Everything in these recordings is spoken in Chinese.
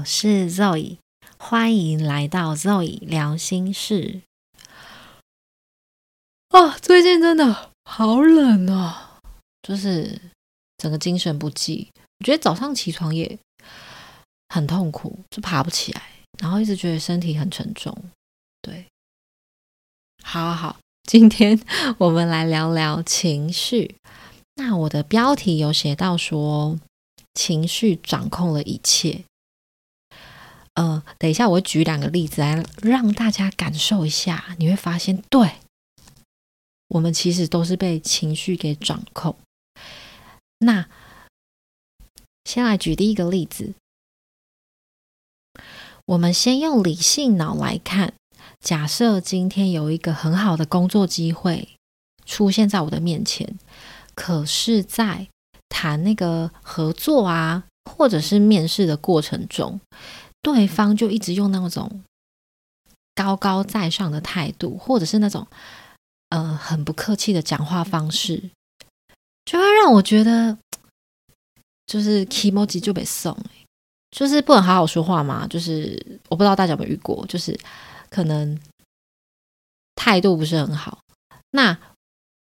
我是 Zoe，欢迎来到 Zoe 聊心事。啊，最近真的好冷啊，就是整个精神不济。我觉得早上起床也很痛苦，就爬不起来，然后一直觉得身体很沉重。对，好好，今天我们来聊聊情绪。那我的标题有写到说，情绪掌控了一切。呃，等一下，我举两个例子来让大家感受一下，你会发现，对我们其实都是被情绪给掌控。那先来举第一个例子，我们先用理性脑来看，假设今天有一个很好的工作机会出现在我的面前，可是，在谈那个合作啊，或者是面试的过程中。对方就一直用那种高高在上的态度，或者是那种呃很不客气的讲话方式，就会让我觉得就是 emoji 就被送，就是不能好好说话嘛。就是我不知道大家有没有遇过，就是可能态度不是很好，那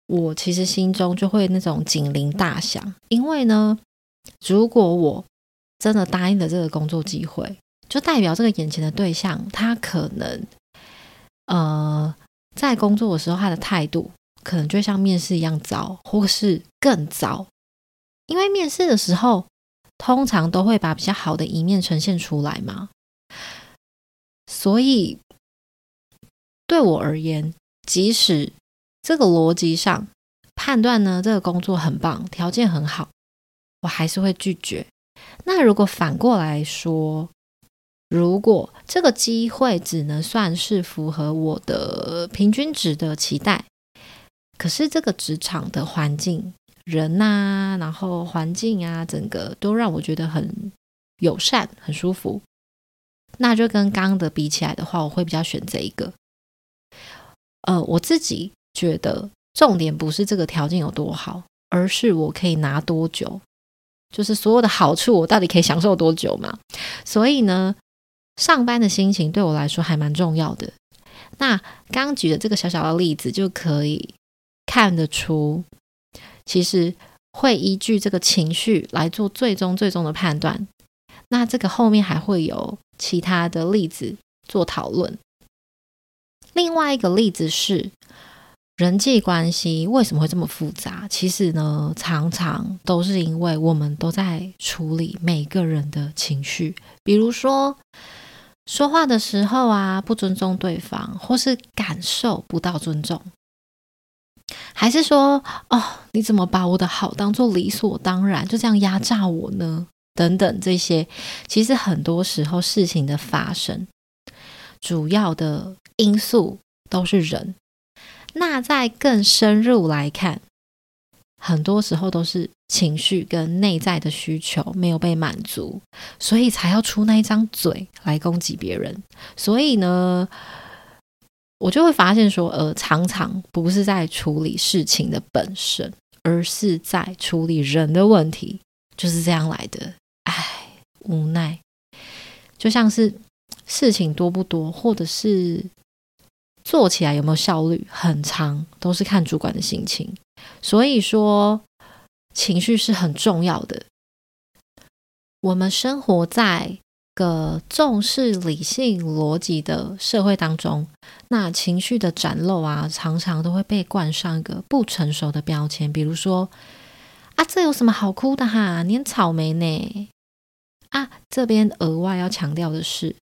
我其实心中就会那种警铃大响，因为呢，如果我真的答应了这个工作机会。就代表这个眼前的对象，他可能，呃，在工作的时候，他的态度可能就像面试一样糟，或是更糟。因为面试的时候，通常都会把比较好的一面呈现出来嘛。所以，对我而言，即使这个逻辑上判断呢，这个工作很棒，条件很好，我还是会拒绝。那如果反过来说，如果这个机会只能算是符合我的平均值的期待，可是这个职场的环境、人呐，然后环境啊，整个都让我觉得很友善、很舒服，那就跟刚刚的比起来的话，我会比较选这一个。呃，我自己觉得重点不是这个条件有多好，而是我可以拿多久，就是所有的好处我到底可以享受多久嘛？所以呢？上班的心情对我来说还蛮重要的。那刚举的这个小小的例子就可以看得出，其实会依据这个情绪来做最终最终的判断。那这个后面还会有其他的例子做讨论。另外一个例子是人际关系为什么会这么复杂？其实呢，常常都是因为我们都在处理每个人的情绪，比如说。说话的时候啊，不尊重对方，或是感受不到尊重，还是说哦，你怎么把我的好当做理所当然，就这样压榨我呢？等等，这些其实很多时候事情的发生，主要的因素都是人。那再更深入来看。很多时候都是情绪跟内在的需求没有被满足，所以才要出那一张嘴来攻击别人。所以呢，我就会发现说，呃，常常不是在处理事情的本身，而是在处理人的问题，就是这样来的。唉，无奈，就像是事情多不多，或者是做起来有没有效率，很长都是看主管的心情。所以说，情绪是很重要的。我们生活在个重视理性逻辑的社会当中，那情绪的展露啊，常常都会被冠上一个不成熟的标签，比如说啊，这有什么好哭的哈？粘草莓呢？啊，这边额外要强调的是，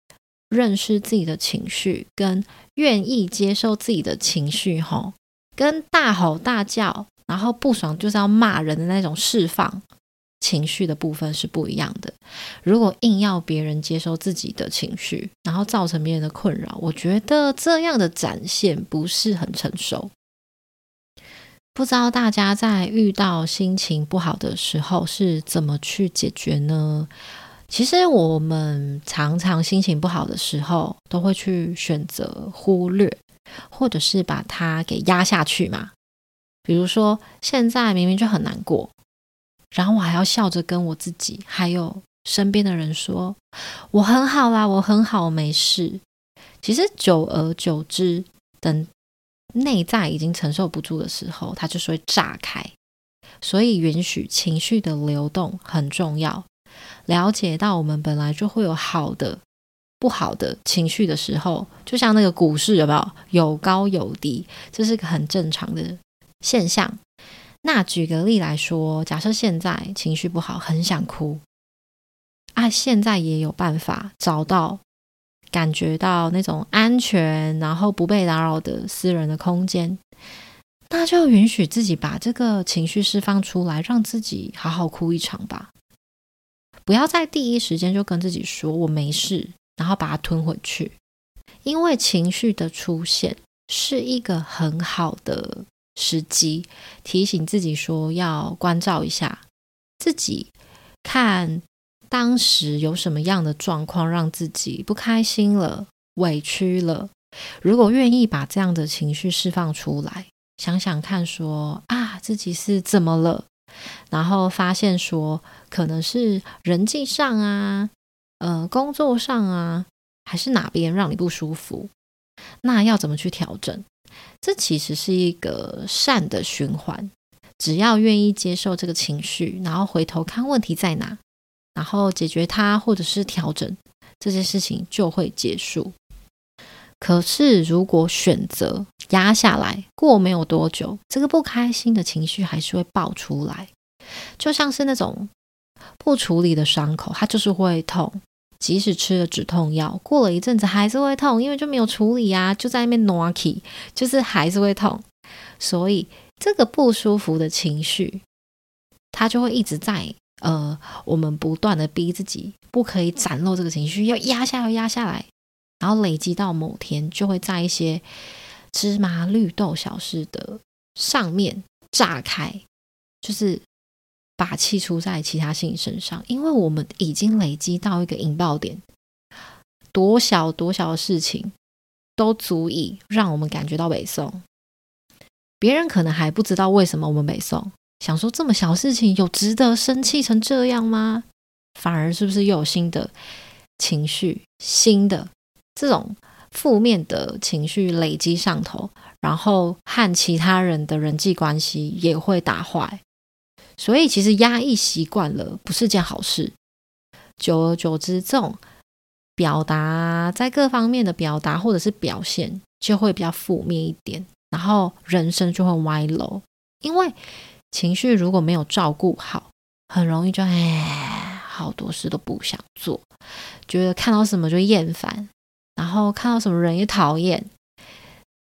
认识自己的情绪，跟愿意接受自己的情绪，吼。跟大吼大叫，然后不爽就是要骂人的那种释放情绪的部分是不一样的。如果硬要别人接受自己的情绪，然后造成别人的困扰，我觉得这样的展现不是很成熟。不知道大家在遇到心情不好的时候是怎么去解决呢？其实我们常常心情不好的时候，都会去选择忽略。或者是把它给压下去嘛？比如说，现在明明就很难过，然后我还要笑着跟我自己，还有身边的人说：“我很好啦，我很好，没事。”其实久而久之，等内在已经承受不住的时候，它就是会炸开。所以，允许情绪的流动很重要。了解到我们本来就会有好的、不好的情绪的时候，就像那个股市有没有有高有低，这是个很正常的现象。那举个例来说，假设现在情绪不好，很想哭啊，现在也有办法找到感觉到那种安全，然后不被打扰的私人的空间，那就允许自己把这个情绪释放出来，让自己好好哭一场吧。不要在第一时间就跟自己说我没事，然后把它吞回去，因为情绪的出现是一个很好的。时机提醒自己说要关照一下自己，看当时有什么样的状况让自己不开心了、委屈了。如果愿意把这样的情绪释放出来，想想看，说啊自己是怎么了，然后发现说可能是人际上啊、呃工作上啊，还是哪边让你不舒服，那要怎么去调整？这其实是一个善的循环，只要愿意接受这个情绪，然后回头看问题在哪，然后解决它，或者是调整这些事情，就会结束。可是如果选择压下来，过没有多久，这个不开心的情绪还是会爆出来，就像是那种不处理的伤口，它就是会痛。即使吃了止痛药，过了一阵子还是会痛，因为就没有处理啊，就在那边 n o k i 就是还是会痛。所以这个不舒服的情绪，它就会一直在呃，我们不断的逼自己不可以展露这个情绪，要压下，要压下来，然后累积到某天，就会在一些芝麻绿豆小事的上面炸开，就是。把气出在其他性身上，因为我们已经累积到一个引爆点，多小多小的事情都足以让我们感觉到北宋。别人可能还不知道为什么我们北宋，想说这么小事情有值得生气成这样吗？反而是不是又有新的情绪、新的这种负面的情绪累积上头，然后和其他人的人际关系也会打坏。所以，其实压抑习惯了不是件好事。久而久之，这种表达在各方面的表达或者是表现就会比较负面一点，然后人生就会歪楼。因为情绪如果没有照顾好，很容易就哎，好多事都不想做，觉得看到什么就厌烦，然后看到什么人也讨厌，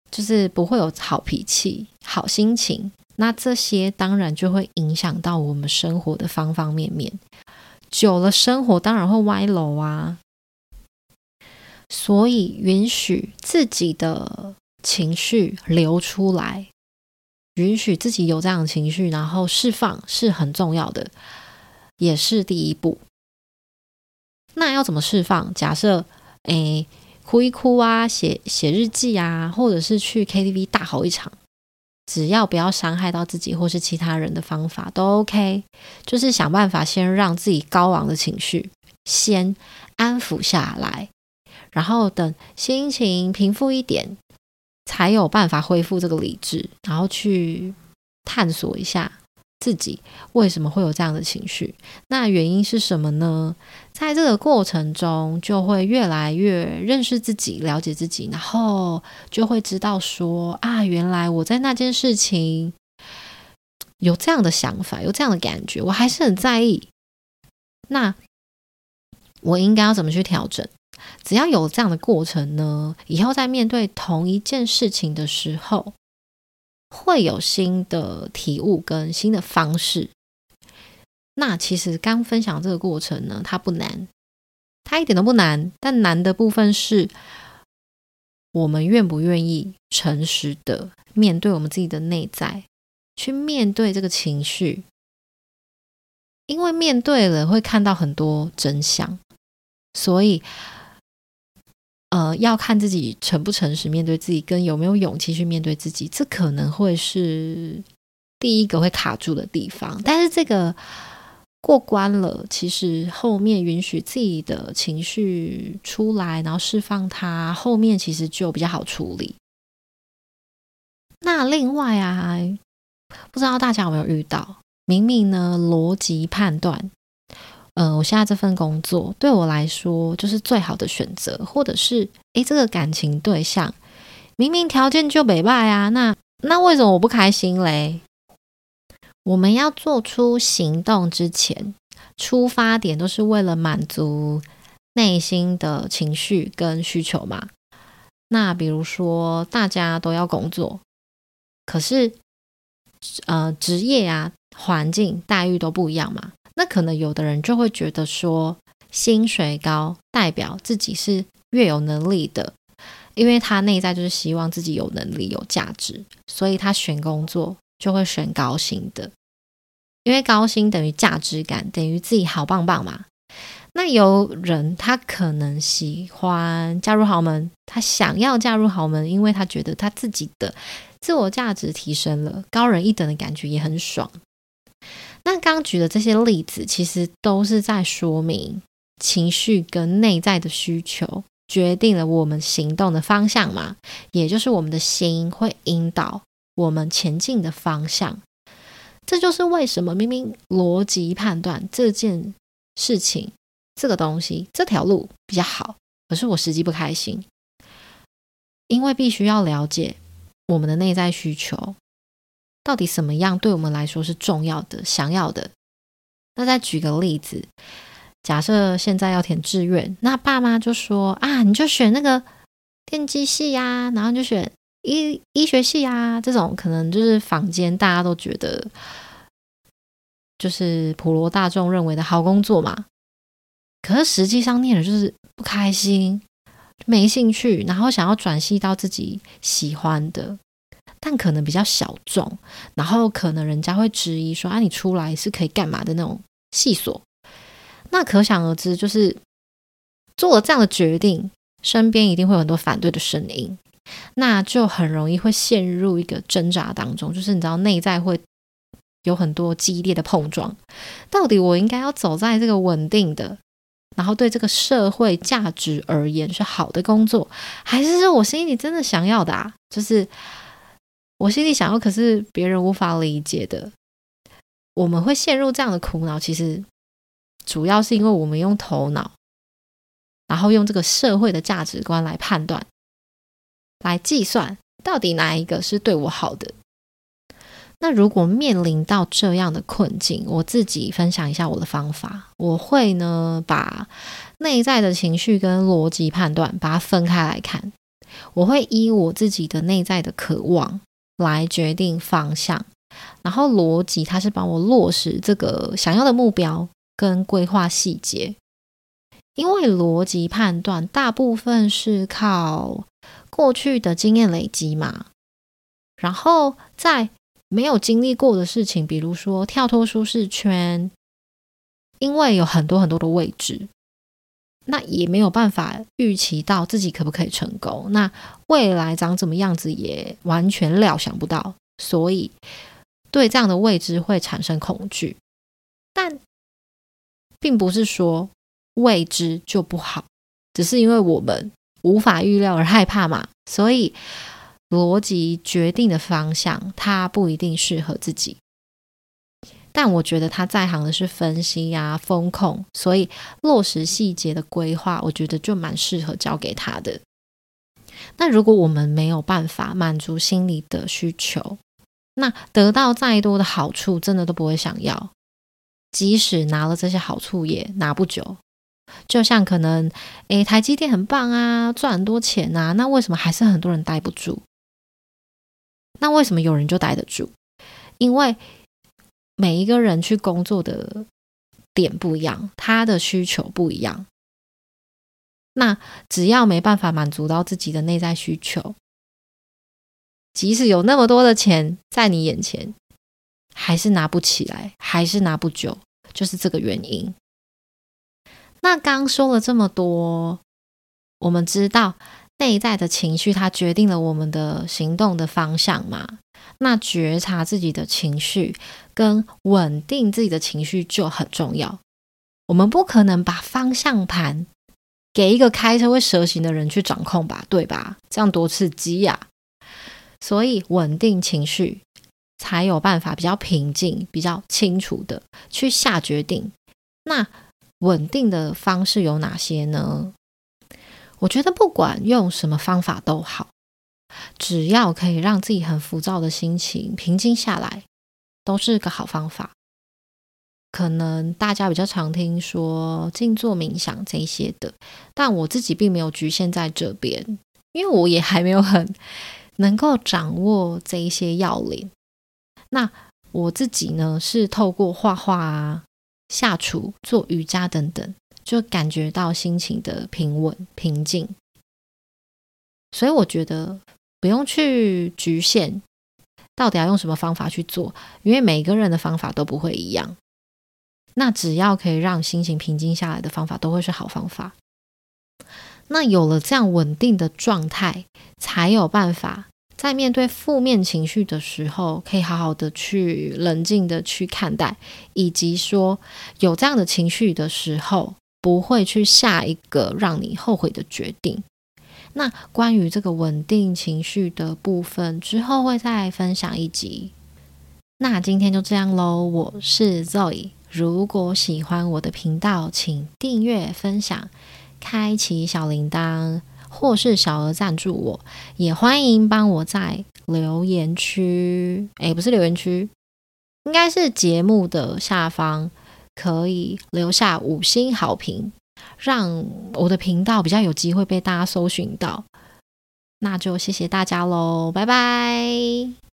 就是不会有好脾气、好心情。那这些当然就会影响到我们生活的方方面面，久了生活当然会歪楼啊。所以允许自己的情绪流出来，允许自己有这样的情绪，然后释放是很重要的，也是第一步。那要怎么释放？假设诶哭一哭啊，写写日记啊，或者是去 KTV 大吼一场。只要不要伤害到自己或是其他人的方法都 OK，就是想办法先让自己高昂的情绪先安抚下来，然后等心情平复一点，才有办法恢复这个理智，然后去探索一下。自己为什么会有这样的情绪？那原因是什么呢？在这个过程中，就会越来越认识自己，了解自己，然后就会知道说啊，原来我在那件事情有这样的想法，有这样的感觉，我还是很在意。那我应该要怎么去调整？只要有这样的过程呢，以后在面对同一件事情的时候。会有新的体悟跟新的方式。那其实刚分享这个过程呢，它不难，它一点都不难。但难的部分是我们愿不愿意诚实的面对我们自己的内在，去面对这个情绪。因为面对了，会看到很多真相，所以。呃，要看自己诚不诚实面对自己，跟有没有勇气去面对自己，这可能会是第一个会卡住的地方。但是这个过关了，其实后面允许自己的情绪出来，然后释放它，后面其实就比较好处理。那另外啊，不知道大家有没有遇到，明明呢逻辑判断，呃，我现在这份工作对我来说就是最好的选择，或者是诶，这个感情对象明明条件就北拜啊，那那为什么我不开心嘞？我们要做出行动之前，出发点都是为了满足内心的情绪跟需求嘛。那比如说，大家都要工作，可是呃，职业啊、环境待遇都不一样嘛。那可能有的人就会觉得说，薪水高代表自己是越有能力的，因为他内在就是希望自己有能力、有价值，所以他选工作。就会选高薪的，因为高薪等于价值感，等于自己好棒棒嘛。那有人他可能喜欢嫁入豪门，他想要嫁入豪门，因为他觉得他自己的自我价值提升了，高人一等的感觉也很爽。那刚举的这些例子，其实都是在说明情绪跟内在的需求决定了我们行动的方向嘛，也就是我们的心会引导。我们前进的方向，这就是为什么明明逻辑判断这件事情、这个东西、这条路比较好，可是我实际不开心，因为必须要了解我们的内在需求，到底什么样对我们来说是重要的、想要的。那再举个例子，假设现在要填志愿，那爸妈就说啊，你就选那个电机系呀，然后就选。医医学系啊，这种可能就是坊间大家都觉得，就是普罗大众认为的好工作嘛。可是实际上念的就是不开心、没兴趣，然后想要转系到自己喜欢的，但可能比较小众，然后可能人家会质疑说：“啊，你出来是可以干嘛的那种细所？”那可想而知，就是做了这样的决定，身边一定会有很多反对的声音。那就很容易会陷入一个挣扎当中，就是你知道内在会有很多激烈的碰撞。到底我应该要走在这个稳定的，然后对这个社会价值而言是好的工作，还是说我心里真的想要的啊？就是我心里想要，可是别人无法理解的。我们会陷入这样的苦恼，其实主要是因为我们用头脑，然后用这个社会的价值观来判断。来计算到底哪一个是对我好的？那如果面临到这样的困境，我自己分享一下我的方法。我会呢把内在的情绪跟逻辑判断把它分开来看。我会依我自己的内在的渴望来决定方向，然后逻辑它是帮我落实这个想要的目标跟规划细节。因为逻辑判断大部分是靠。过去的经验累积嘛，然后在没有经历过的事情，比如说跳脱舒适圈，因为有很多很多的未知，那也没有办法预期到自己可不可以成功，那未来长怎么样子也完全料想不到，所以对这样的未知会产生恐惧。但并不是说未知就不好，只是因为我们。无法预料而害怕嘛，所以逻辑决定的方向，它不一定适合自己。但我觉得他在行的是分析呀、风控，所以落实细节的规划，我觉得就蛮适合交给他的。那如果我们没有办法满足心理的需求，那得到再多的好处，真的都不会想要。即使拿了这些好处，也拿不久。就像可能，诶，台积电很棒啊，赚很多钱啊，那为什么还是很多人待不住？那为什么有人就待得住？因为每一个人去工作的点不一样，他的需求不一样。那只要没办法满足到自己的内在需求，即使有那么多的钱在你眼前，还是拿不起来，还是拿不久，就是这个原因。那刚说了这么多，我们知道内在的情绪，它决定了我们的行动的方向嘛。那觉察自己的情绪跟稳定自己的情绪就很重要。我们不可能把方向盘给一个开车会蛇行的人去掌控吧，对吧？这样多刺激呀！所以稳定情绪才有办法比较平静、比较清楚的去下决定。那稳定的方式有哪些呢？我觉得不管用什么方法都好，只要可以让自己很浮躁的心情平静下来，都是个好方法。可能大家比较常听说静坐冥想这些的，但我自己并没有局限在这边，因为我也还没有很能够掌握这一些要领。那我自己呢，是透过画画啊、下厨、做瑜伽等等。就感觉到心情的平稳平静，所以我觉得不用去局限到底要用什么方法去做，因为每个人的方法都不会一样。那只要可以让心情平静下来的方法，都会是好方法。那有了这样稳定的状态，才有办法在面对负面情绪的时候，可以好好的去冷静的去看待，以及说有这样的情绪的时候。不会去下一个让你后悔的决定。那关于这个稳定情绪的部分，之后会再分享一集。那今天就这样喽，我是 Zoe。如果喜欢我的频道，请订阅、分享、开启小铃铛，或是小额赞助我。也欢迎帮我在留言区，诶，不是留言区，应该是节目的下方。可以留下五星好评，让我的频道比较有机会被大家搜寻到。那就谢谢大家喽，拜拜。